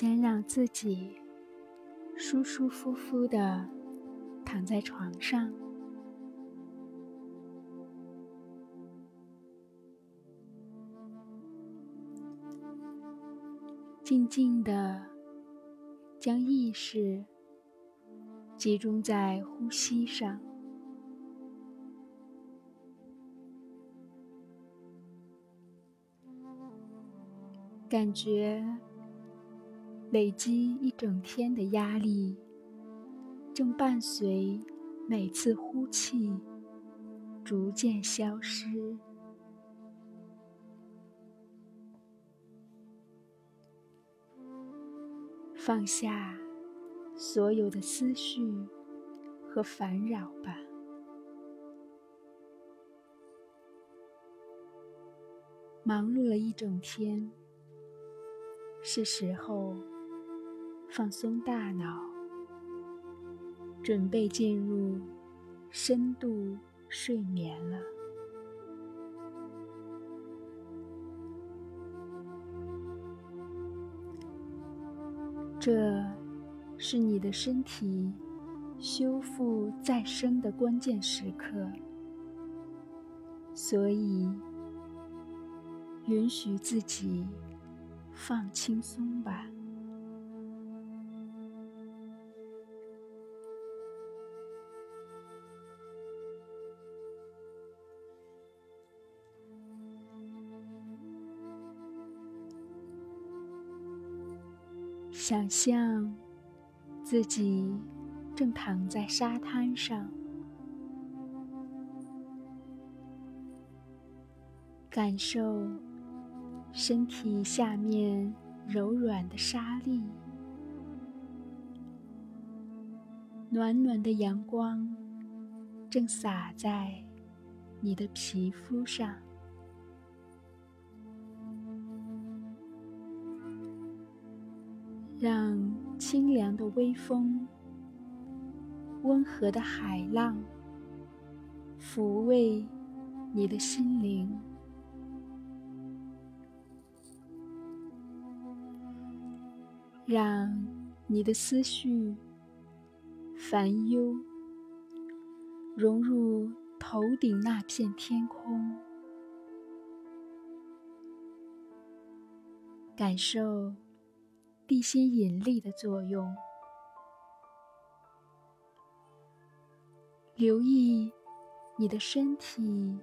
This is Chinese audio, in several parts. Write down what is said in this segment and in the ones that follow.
先让自己舒舒服服的躺在床上，静静的将意识集中在呼吸上，感觉。累积一整天的压力，正伴随每次呼气逐渐消失。放下所有的思绪和烦扰吧。忙碌了一整天，是时候。放松大脑，准备进入深度睡眠了。这是你的身体修复再生的关键时刻，所以允许自己放轻松吧。想象自己正躺在沙滩上，感受身体下面柔软的沙粒，暖暖的阳光正洒在你的皮肤上。让清凉的微风、温和的海浪抚慰你的心灵，让你的思绪、烦忧融入头顶那片天空，感受。地心引力的作用，留意你的身体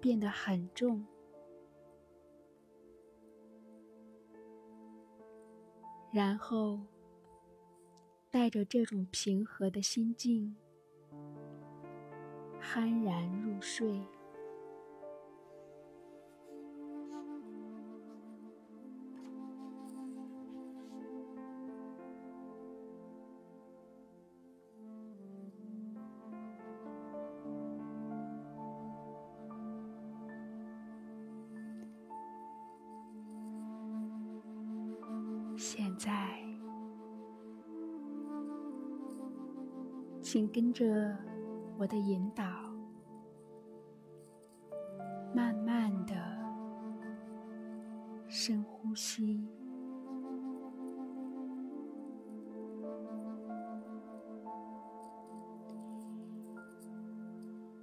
变得很重，然后带着这种平和的心境，酣然入睡。现在，请跟着我的引导，慢慢的深呼吸。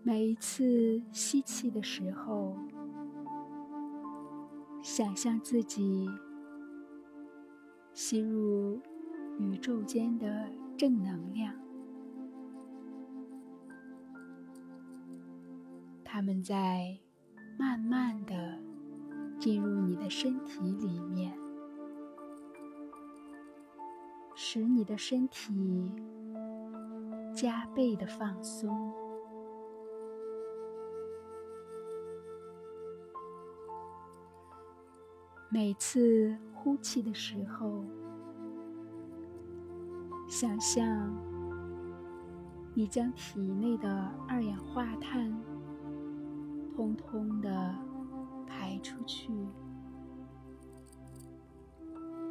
每一次吸气的时候，想象自己。吸入宇宙间的正能量，它们在慢慢的进入你的身体里面，使你的身体加倍的放松。每次。呼气的时候，想象你将体内的二氧化碳通通的排出去，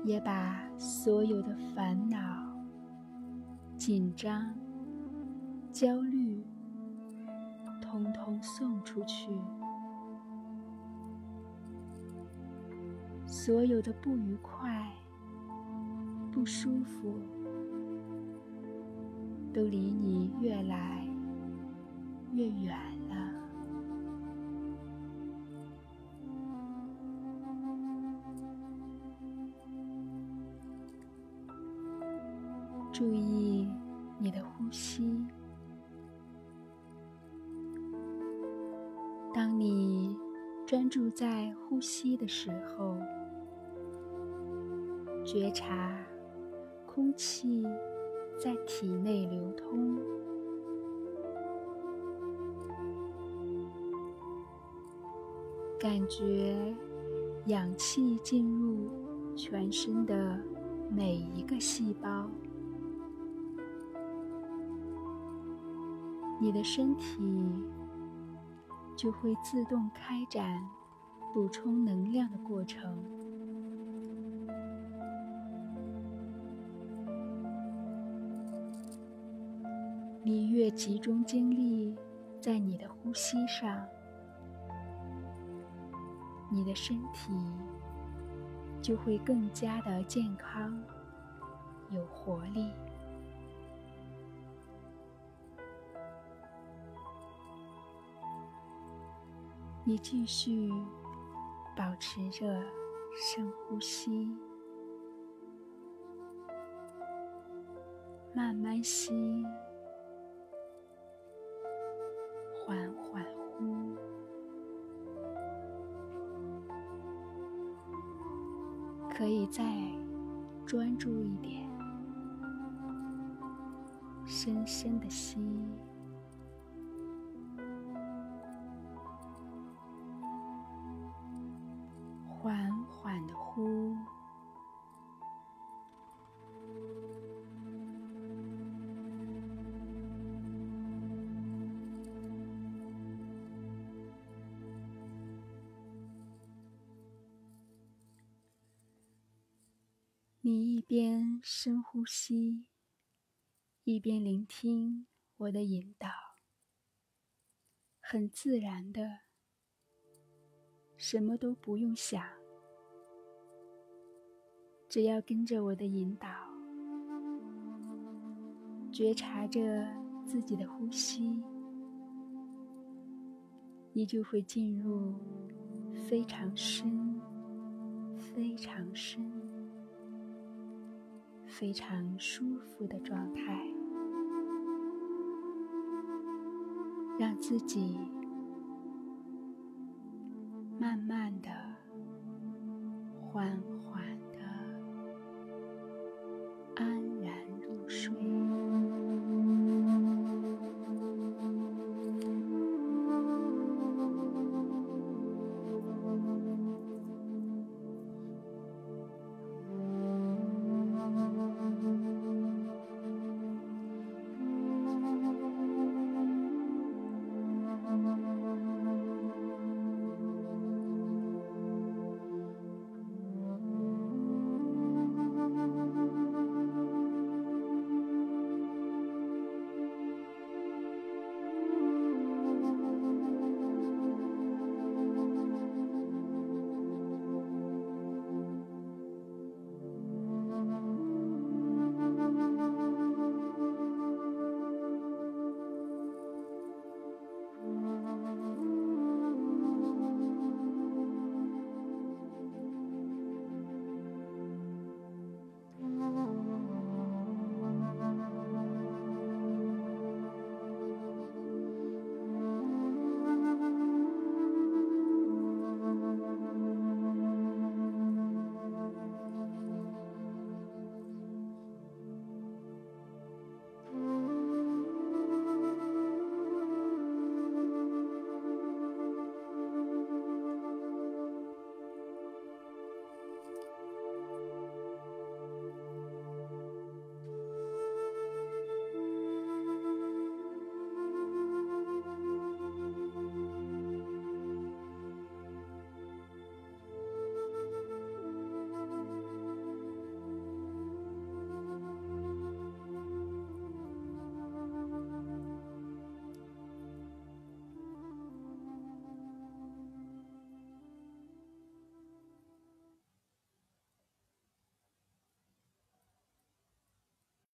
也把所有的烦恼、紧张、焦虑通通送出去。所有的不愉快、不舒服，都离你越来越远了。注意你的呼吸。当你专注在呼吸的时候，觉察空气在体内流通，感觉氧气进入全身的每一个细胞，你的身体。就会自动开展补充能量的过程。你越集中精力在你的呼吸上，你的身体就会更加的健康、有活力。你继续保持着深呼吸，慢慢吸，缓缓呼，可以再专注一点，深深的吸。缓缓的呼，你一边深呼吸，一边聆听我的引导，很自然的。什么都不用想，只要跟着我的引导，觉察着自己的呼吸，你就会进入非常深、非常深、非常舒服的状态，让自己。慢慢的、缓